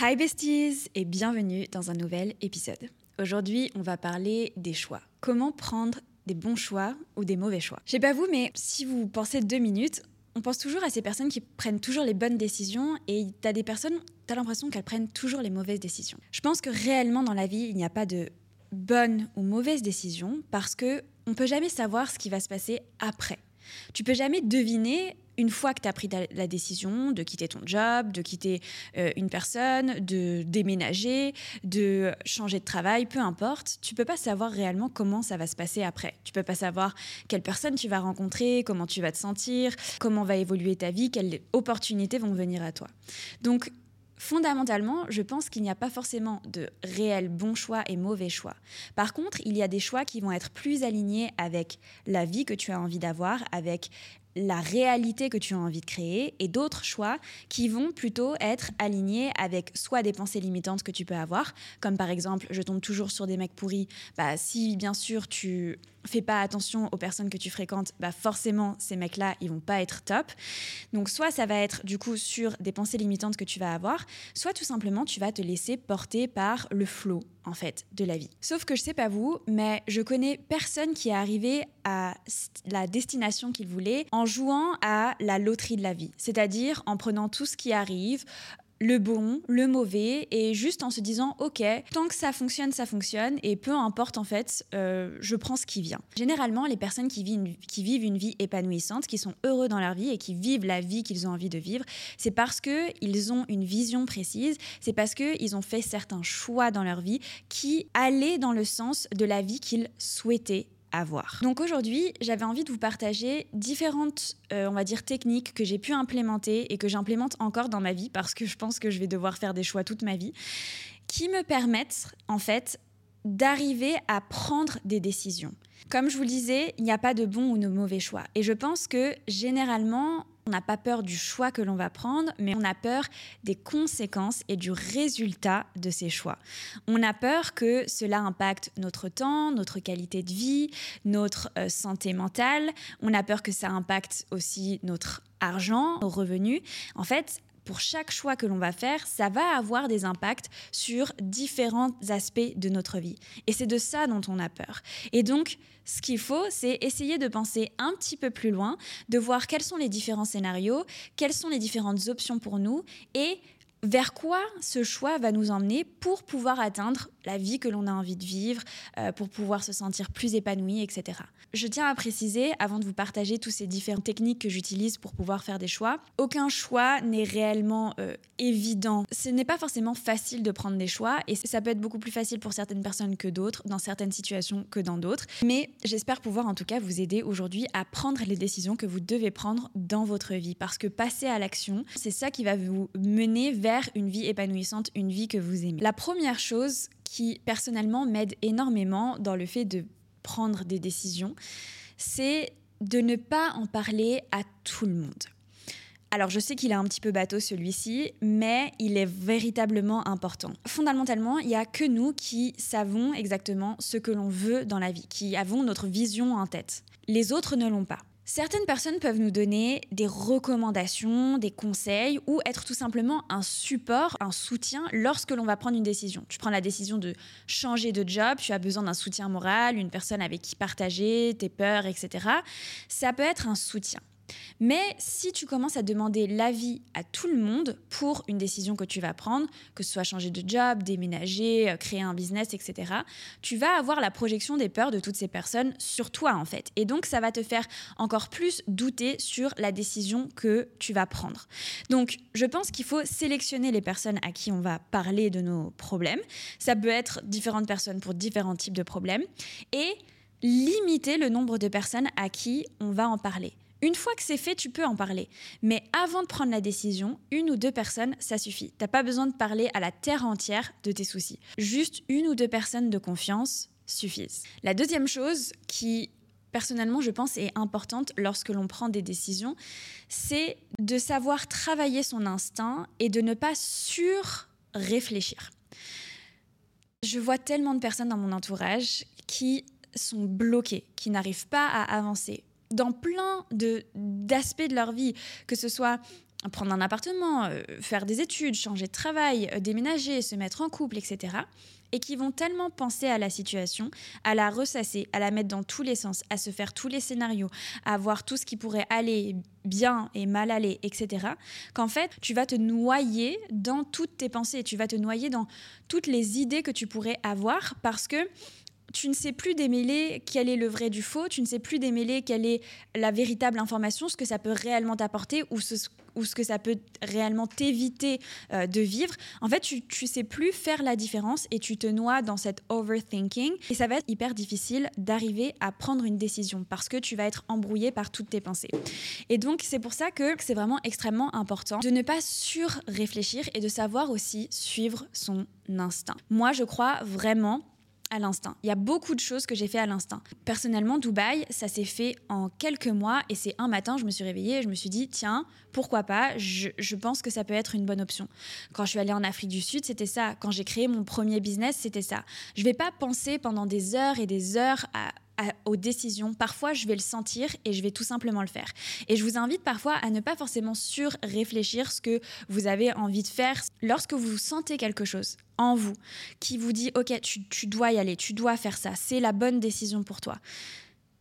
Hi besties et bienvenue dans un nouvel épisode. Aujourd'hui, on va parler des choix. Comment prendre des bons choix ou des mauvais choix? Je sais pas vous, mais si vous pensez deux minutes, on pense toujours à ces personnes qui prennent toujours les bonnes décisions et t'as des personnes, t'as l'impression qu'elles prennent toujours les mauvaises décisions. Je pense que réellement dans la vie, il n'y a pas de bonne ou mauvaise décision parce que on peut jamais savoir ce qui va se passer après. Tu peux jamais deviner une fois que tu as pris la décision de quitter ton job, de quitter euh, une personne, de déménager, de changer de travail, peu importe, tu peux pas savoir réellement comment ça va se passer après. Tu peux pas savoir quelle personne tu vas rencontrer, comment tu vas te sentir, comment va évoluer ta vie, quelles opportunités vont venir à toi. Donc Fondamentalement, je pense qu'il n'y a pas forcément de réels bons choix et mauvais choix. Par contre, il y a des choix qui vont être plus alignés avec la vie que tu as envie d'avoir, avec la réalité que tu as envie de créer et d'autres choix qui vont plutôt être alignés avec soit des pensées limitantes que tu peux avoir, comme par exemple je tombe toujours sur des mecs pourris, bah si bien sûr tu fais pas attention aux personnes que tu fréquentes, bah forcément ces mecs-là, ils vont pas être top. Donc soit ça va être du coup sur des pensées limitantes que tu vas avoir, soit tout simplement tu vas te laisser porter par le flot en fait de la vie. Sauf que je sais pas vous, mais je connais personne qui est arrivé à la destination qu'il voulait en jouant à la loterie de la vie, c'est-à-dire en prenant tout ce qui arrive, le bon, le mauvais, et juste en se disant, ok, tant que ça fonctionne, ça fonctionne, et peu importe en fait, euh, je prends ce qui vient. Généralement, les personnes qui vivent, une, qui vivent une vie épanouissante, qui sont heureux dans leur vie et qui vivent la vie qu'ils ont envie de vivre, c'est parce qu'ils ont une vision précise, c'est parce qu'ils ont fait certains choix dans leur vie qui allaient dans le sens de la vie qu'ils souhaitaient Donc aujourd'hui, j'avais envie de vous partager différentes, euh, on va techniques que j'ai pu implémenter et que j'implémente encore dans ma vie parce que je pense que je vais devoir faire des choix toute ma vie, qui me permettent en fait d'arriver à prendre des décisions. Comme je vous le disais, il n'y a pas de bon ou de mauvais choix. Et je pense que généralement, on n'a pas peur du choix que l'on va prendre, mais on a peur des conséquences et du résultat de ces choix. On a peur que cela impacte notre temps, notre qualité de vie, notre euh, santé mentale. On a peur que ça impacte aussi notre argent, nos revenus. En fait, pour chaque choix que l'on va faire, ça va avoir des impacts sur différents aspects de notre vie. Et c'est de ça dont on a peur. Et donc, ce qu'il faut, c'est essayer de penser un petit peu plus loin, de voir quels sont les différents scénarios, quelles sont les différentes options pour nous et vers quoi ce choix va nous emmener pour pouvoir atteindre la vie que l'on a envie de vivre, euh, pour pouvoir se sentir plus épanoui, etc. Je tiens à préciser, avant de vous partager toutes ces différentes techniques que j'utilise pour pouvoir faire des choix, aucun choix n'est réellement euh, évident. Ce n'est pas forcément facile de prendre des choix et ça peut être beaucoup plus facile pour certaines personnes que d'autres, dans certaines situations que dans d'autres. Mais j'espère pouvoir en tout cas vous aider aujourd'hui à prendre les décisions que vous devez prendre dans votre vie parce que passer à l'action, c'est ça qui va vous mener vers une vie épanouissante, une vie que vous aimez. La première chose qui personnellement m'aide énormément dans le fait de prendre des décisions, c'est de ne pas en parler à tout le monde. Alors je sais qu'il est un petit peu bateau celui-ci, mais il est véritablement important. Fondamentalement, il n'y a que nous qui savons exactement ce que l'on veut dans la vie, qui avons notre vision en tête. Les autres ne l'ont pas. Certaines personnes peuvent nous donner des recommandations, des conseils ou être tout simplement un support, un soutien lorsque l'on va prendre une décision. Tu prends la décision de changer de job, tu as besoin d'un soutien moral, une personne avec qui partager tes peurs, etc. Ça peut être un soutien. Mais si tu commences à demander l'avis à tout le monde pour une décision que tu vas prendre, que ce soit changer de job, déménager, euh, créer un business, etc., tu vas avoir la projection des peurs de toutes ces personnes sur toi en fait. Et donc ça va te faire encore plus douter sur la décision que tu vas prendre. Donc je pense qu'il faut sélectionner les personnes à qui on va parler de nos problèmes. Ça peut être différentes personnes pour différents types de problèmes. Et limiter le nombre de personnes à qui on va en parler. Une fois que c'est fait, tu peux en parler. Mais avant de prendre la décision, une ou deux personnes, ça suffit. T'as pas besoin de parler à la terre entière de tes soucis. Juste une ou deux personnes de confiance suffisent. La deuxième chose qui personnellement, je pense, est importante lorsque l'on prend des décisions, c'est de savoir travailler son instinct et de ne pas sur-réfléchir. Je vois tellement de personnes dans mon entourage qui sont bloquées, qui n'arrivent pas à avancer dans plein d'aspects de leur vie, que ce soit prendre un appartement, euh, faire des études, changer de travail, euh, déménager, se mettre en couple, etc. Et qui vont tellement penser à la situation, à la ressasser, à la mettre dans tous les sens, à se faire tous les scénarios, à voir tout ce qui pourrait aller bien et mal aller, etc. Qu'en fait, tu vas te noyer dans toutes tes pensées, tu vas te noyer dans toutes les idées que tu pourrais avoir parce que tu ne sais plus démêler quel est le vrai du faux, tu ne sais plus démêler quelle est la véritable information, ce que ça peut réellement t'apporter ou ce, que ça peut réellement t'éviter euh, de vivre. En fait, tu, ne sais plus faire la différence et tu te noies dans cet overthinking. Et ça va être hyper difficile d'arriver à prendre une décision parce que tu vas être embrouillé par toutes tes pensées. Et donc, c'est pour ça que c'est vraiment extrêmement important de ne pas sur-réfléchir et de savoir aussi suivre son instinct. Moi, je crois vraiment à l'instinct. Il y a beaucoup de choses que j'ai fait à l'instinct. Personnellement, Dubaï, ça s'est fait en quelques mois et c'est un matin, je me suis réveillée et je me suis dit, tiens, pourquoi pas, je, pense que ça peut être une bonne option. Quand je suis allée en Afrique du Sud, c'était ça. Quand j'ai créé mon premier business, c'était ça. Je vais pas penser pendant des heures et des heures à aux décisions. Parfois, je vais le sentir et je vais tout simplement le faire. Et je vous invite parfois à ne pas forcément sur-réfléchir ce que vous avez envie de faire. Lorsque vous sentez quelque chose en vous qui vous dit, OK, tu, tu dois y aller, tu dois faire ça, c'est la bonne décision pour toi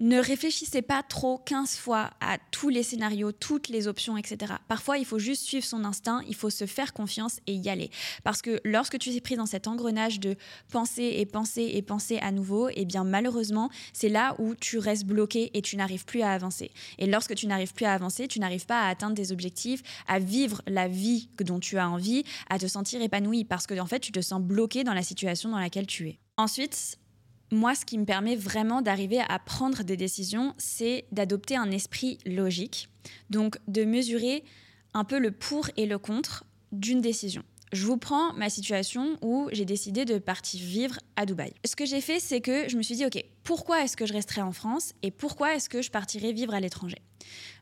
ne réfléchissez pas trop 15 fois à tous les scénarios, toutes les options, etc. Parfois, il faut juste suivre son instinct, il faut se faire confiance et y aller. Parce que lorsque tu es pris dans cet engrenage de penser et penser et penser à nouveau, eh bien malheureusement, c'est là où tu restes bloqué et tu n'arrives plus à avancer. Et lorsque tu n'arrives plus à avancer, tu n'arrives pas à atteindre des objectifs, à vivre la vie dont tu as envie, à te sentir épanoui parce que en fait, tu te sens bloqué dans la situation dans laquelle tu es. Ensuite, moi, ce qui me permet vraiment d'arriver à prendre des décisions, c'est d'adopter un esprit logique, donc de mesurer un peu le pour et le contre d'une décision. Je vous prends ma situation où j'ai décidé de partir vivre à Dubaï. Ce que j'ai fait, c'est que je me suis dit, OK, pourquoi est-ce que je resterai en France et pourquoi est-ce que je partirai vivre à l'étranger?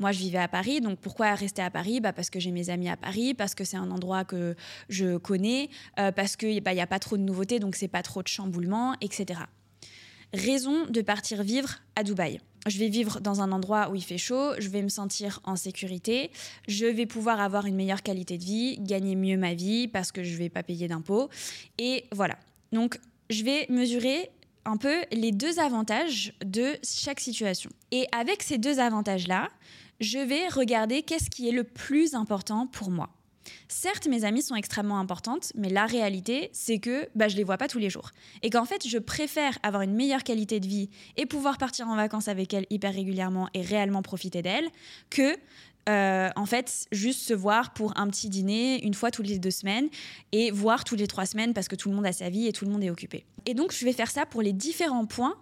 Moi, je vivais à Paris, donc pourquoi rester à Paris? Bah Parce que j'ai mes amis à Paris, parce que c'est un endroit que je connais, euh, parce qu'il bah, n'y a pas trop de nouveautés, donc c'est pas trop de chamboulements, etc raison de partir vivre à Dubaï. Je vais vivre dans un endroit où il fait chaud, je vais me sentir en sécurité, je vais pouvoir avoir une meilleure qualité de vie, gagner mieux ma vie parce que je ne vais pas payer d'impôts. Et voilà. Donc, je vais mesurer un peu les deux avantages de chaque situation. Et avec ces deux avantages-là, je vais regarder qu'est-ce qui est le plus important pour moi. Certes, mes amies sont extrêmement importantes, mais la réalité, c'est que bah, je les vois pas tous les jours. Et qu'en fait, je préfère avoir une meilleure qualité de vie et pouvoir partir en vacances avec elles hyper régulièrement et réellement profiter d'elles que euh, en fait, juste se voir pour un petit dîner une fois toutes les deux semaines et voir toutes les trois semaines parce que tout le monde a sa vie et tout le monde est occupé. Et donc, je vais faire ça pour les différents points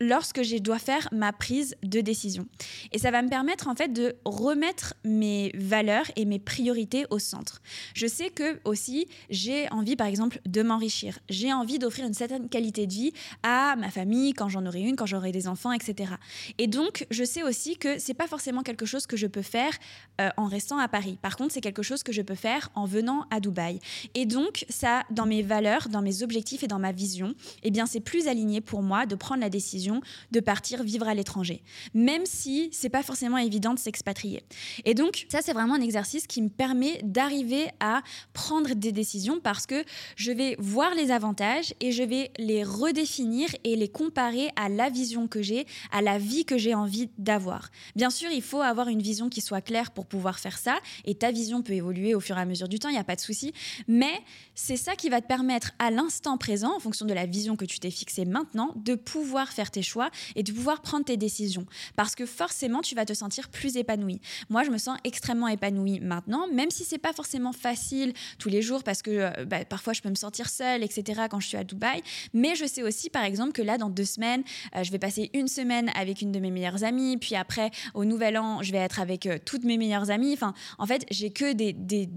lorsque je dois faire ma prise de décision. Et ça va me permettre en fait de remettre mes valeurs et mes priorités au centre. Je sais que aussi j'ai envie par exemple de m'enrichir. J'ai envie d'offrir une certaine qualité de vie à ma famille quand j'en aurai une, quand j'aurai des enfants, etc. Et donc je sais aussi que c'est pas forcément quelque chose que je peux faire euh, en restant à Paris. Par contre, c'est quelque chose que je peux faire en venant à Dubaï. Et donc ça, dans mes valeurs, dans mes objectifs et dans ma vision, eh bien c'est plus aligné pour moi de prendre la décision de partir vivre à l'étranger, même si c'est pas forcément évident de s'expatrier. Et donc, ça, c'est vraiment un exercice qui me permet d'arriver à prendre des décisions parce que je vais voir les avantages et je vais les redéfinir et les comparer à la vision que j'ai, à la vie que j'ai envie d'avoir. Bien sûr, il faut avoir une vision qui soit claire pour pouvoir faire ça et ta vision peut évoluer au fur et à mesure du temps, il n'y a pas de souci, mais c'est ça qui va te permettre à l'instant présent, en fonction de la vision que tu t'es fixée maintenant, de pouvoir faire tes choix et de pouvoir prendre tes décisions. Parce que forcément, tu vas te sentir plus épanoui. Moi, je me sens extrêmement épanouie maintenant, même si c'est pas forcément facile tous les jours parce que euh, bah, parfois je peux me sentir seule, etc. quand je suis à Dubaï. Mais je sais aussi, par exemple, que là, dans deux semaines, euh, je vais passer une semaine avec une de mes meilleures amies, puis après, au Nouvel An, je vais être avec euh, toutes mes meilleures amies. Enfin, en fait, j'ai que des, des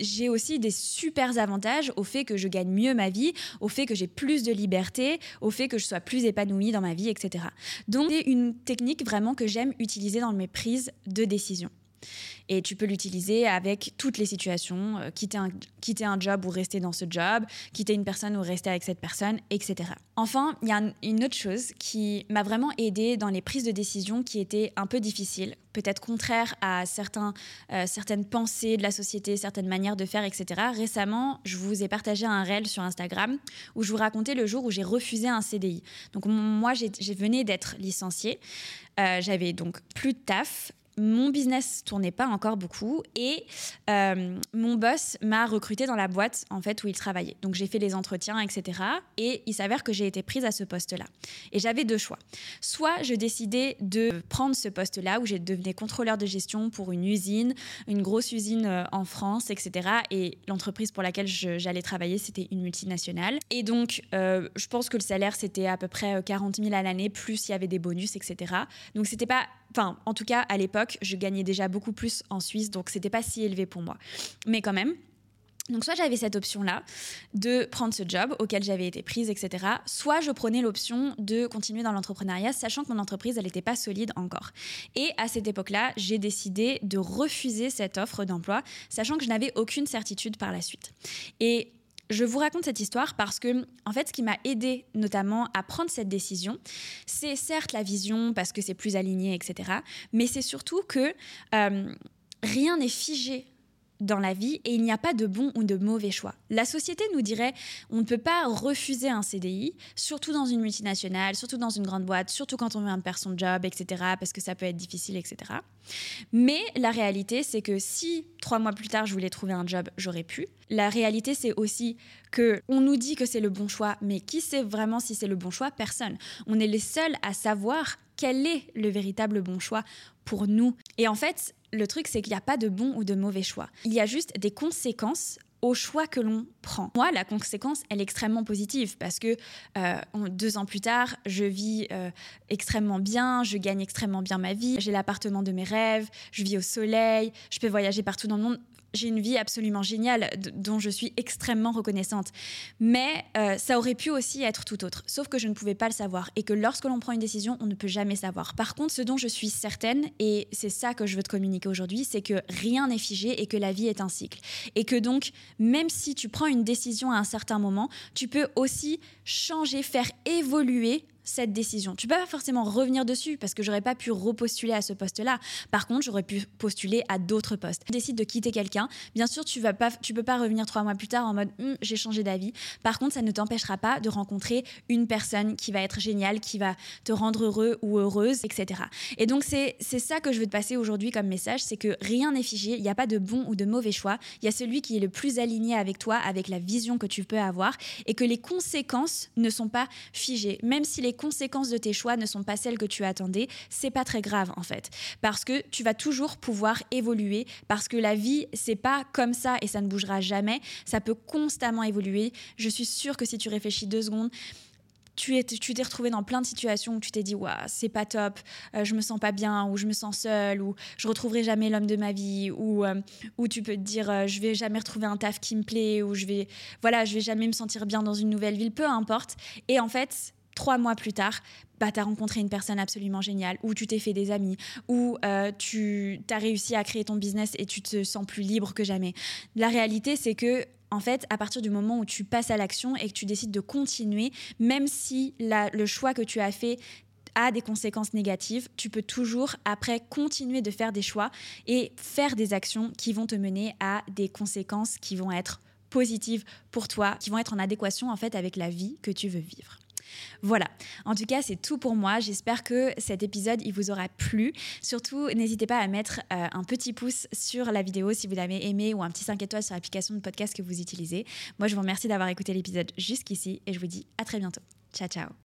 j'ai aussi des super avantages au fait que je gagne mieux ma vie, au fait que j'ai plus de liberté, au fait que je sois plus épanouie dans ma vie, etc. Donc c'est une technique vraiment que j'aime utiliser dans mes prises de décision. Et tu peux l'utiliser avec toutes les situations, euh, quitter, un, quitter un job ou rester dans ce job, quitter une personne ou rester avec cette personne, etc. Enfin, il y a une autre chose qui m'a vraiment aidé dans les prises de décision qui étaient un peu difficiles, peut-être contraires à certains, euh, certaines pensées de la société, certaines manières de faire, etc. Récemment, je vous ai partagé un réel sur Instagram où je vous racontais le jour où j'ai refusé un CDI. Donc moi, j'ai venais d'être licenciée. Euh, j'avais donc plus de taf mon business tournait pas encore beaucoup et euh, mon boss m'a recruté dans la boîte en fait où il travaillait. Donc j'ai fait les entretiens, etc. Et il s'avère que j'ai été prise à ce poste-là. Et j'avais deux choix. Soit je décidais de prendre ce poste-là où j'ai devenu contrôleur de gestion pour une usine, une grosse usine euh, en France, etc. Et l'entreprise pour laquelle j'allais travailler, c'était une multinationale. Et donc euh, je pense que le salaire c'était à peu près 40 000 à l'année, plus il y avait des bonus, etc. Donc c'était pas Enfin, en tout cas, à l'époque, je gagnais déjà beaucoup plus en Suisse, donc c'était pas si élevé pour moi. Mais quand même. Donc soit j'avais cette option-là de prendre ce job auquel j'avais été prise, etc. Soit je prenais l'option de continuer dans l'entrepreneuriat, sachant que mon entreprise, elle n'était pas solide encore. Et à cette époque-là, j'ai décidé de refuser cette offre d'emploi, sachant que je n'avais aucune certitude par la suite. Et je vous raconte cette histoire parce que, en fait, ce qui m'a aidé notamment à prendre cette décision, c'est certes la vision parce que c'est plus aligné, etc. Mais c'est surtout que euh, rien n'est figé dans la vie et il n'y a pas de bon ou de mauvais choix. La société nous dirait on ne peut pas refuser un CDI, surtout dans une multinationale, surtout dans une grande boîte, surtout quand on vient de perdre son job, etc., parce que ça peut être difficile, etc. Mais la réalité, c'est que si trois mois plus tard je voulais trouver un job, j'aurais pu. La réalité, c'est aussi que on nous dit que c'est le bon choix, mais qui sait vraiment si c'est le bon choix? Personne. On est les seuls à savoir quel est le véritable bon choix pour nous. Et en fait, le truc, c'est qu'il n'y a pas de bon ou de mauvais choix. Il y a juste des conséquences au choix que l'on prend. Moi, la conséquence, elle est extrêmement positive parce que euh, deux ans plus tard, je vis euh, extrêmement bien, je gagne extrêmement bien ma vie, j'ai l'appartement de mes rêves, je vis au soleil, je peux voyager partout dans le monde j'ai une vie absolument géniale dont je suis extrêmement reconnaissante. Mais euh, ça aurait pu aussi être tout autre. Sauf que je ne pouvais pas le savoir et que lorsque l'on prend une décision, on ne peut jamais savoir. Par contre, ce dont je suis certaine, et c'est ça que je veux te communiquer aujourd'hui, c'est que rien n'est figé et que la vie est un cycle. Et que donc, même si tu prends une décision à un certain moment, tu peux aussi changer, faire évoluer cette décision. Tu peux pas forcément revenir dessus parce que j'aurais pas pu repostuler à ce poste-là. Par contre, j'aurais pu postuler à d'autres postes. Tu décides de quitter quelqu'un. Bien sûr, tu vas pas, tu peux pas revenir trois mois plus tard en mode hum, j'ai changé d'avis. Par contre, ça ne t'empêchera pas de rencontrer une personne qui va être géniale, qui va te rendre heureux ou heureuse, etc. Et donc c'est c'est ça que je veux te passer aujourd'hui comme message, c'est que rien n'est figé. Il n'y a pas de bon ou de mauvais choix. Il y a celui qui est le plus aligné avec toi, avec la vision que tu peux avoir, et que les conséquences ne sont pas figées, même si les conséquences de tes choix ne sont pas celles que tu attendais, c'est pas très grave en fait. Parce que tu vas toujours pouvoir évoluer, parce que la vie, c'est pas comme ça et ça ne bougera jamais. Ça peut constamment évoluer. Je suis sûre que si tu réfléchis deux secondes, tu t'es retrouvé dans plein de situations où tu t'es dit ouais, c'est pas top, euh, je me sens pas bien, ou je me sens seule, ou je retrouverai jamais l'homme de ma vie, ou, euh, ou tu peux te dire euh, je vais jamais retrouver un taf qui me plaît, ou je vais voilà je vais jamais me sentir bien dans une nouvelle ville, peu importe. Et en fait, trois mois plus tard, bah, tu as rencontré une personne absolument géniale, ou tu t'es fait des amis, ou euh, tu as réussi à créer ton business et tu te sens plus libre que jamais. La réalité, c'est que en fait, à partir du moment où tu passes à l'action et que tu décides de continuer, même si le choix que tu as fait a des conséquences négatives, tu peux toujours après continuer de faire des choix et faire des actions qui vont te mener à des conséquences qui vont être positives pour toi, qui vont être en adéquation en fait avec la vie que tu veux vivre. Voilà, en tout cas c'est tout pour moi. J'espère que cet épisode il vous aura plu. Surtout n'hésitez pas à mettre euh, un petit pouce sur la vidéo si vous l'avez aimé ou un petit 5 étoiles sur l'application de podcast que vous utilisez. Moi je vous remercie d'avoir écouté l'épisode jusqu'ici et je vous dis à très bientôt. Ciao ciao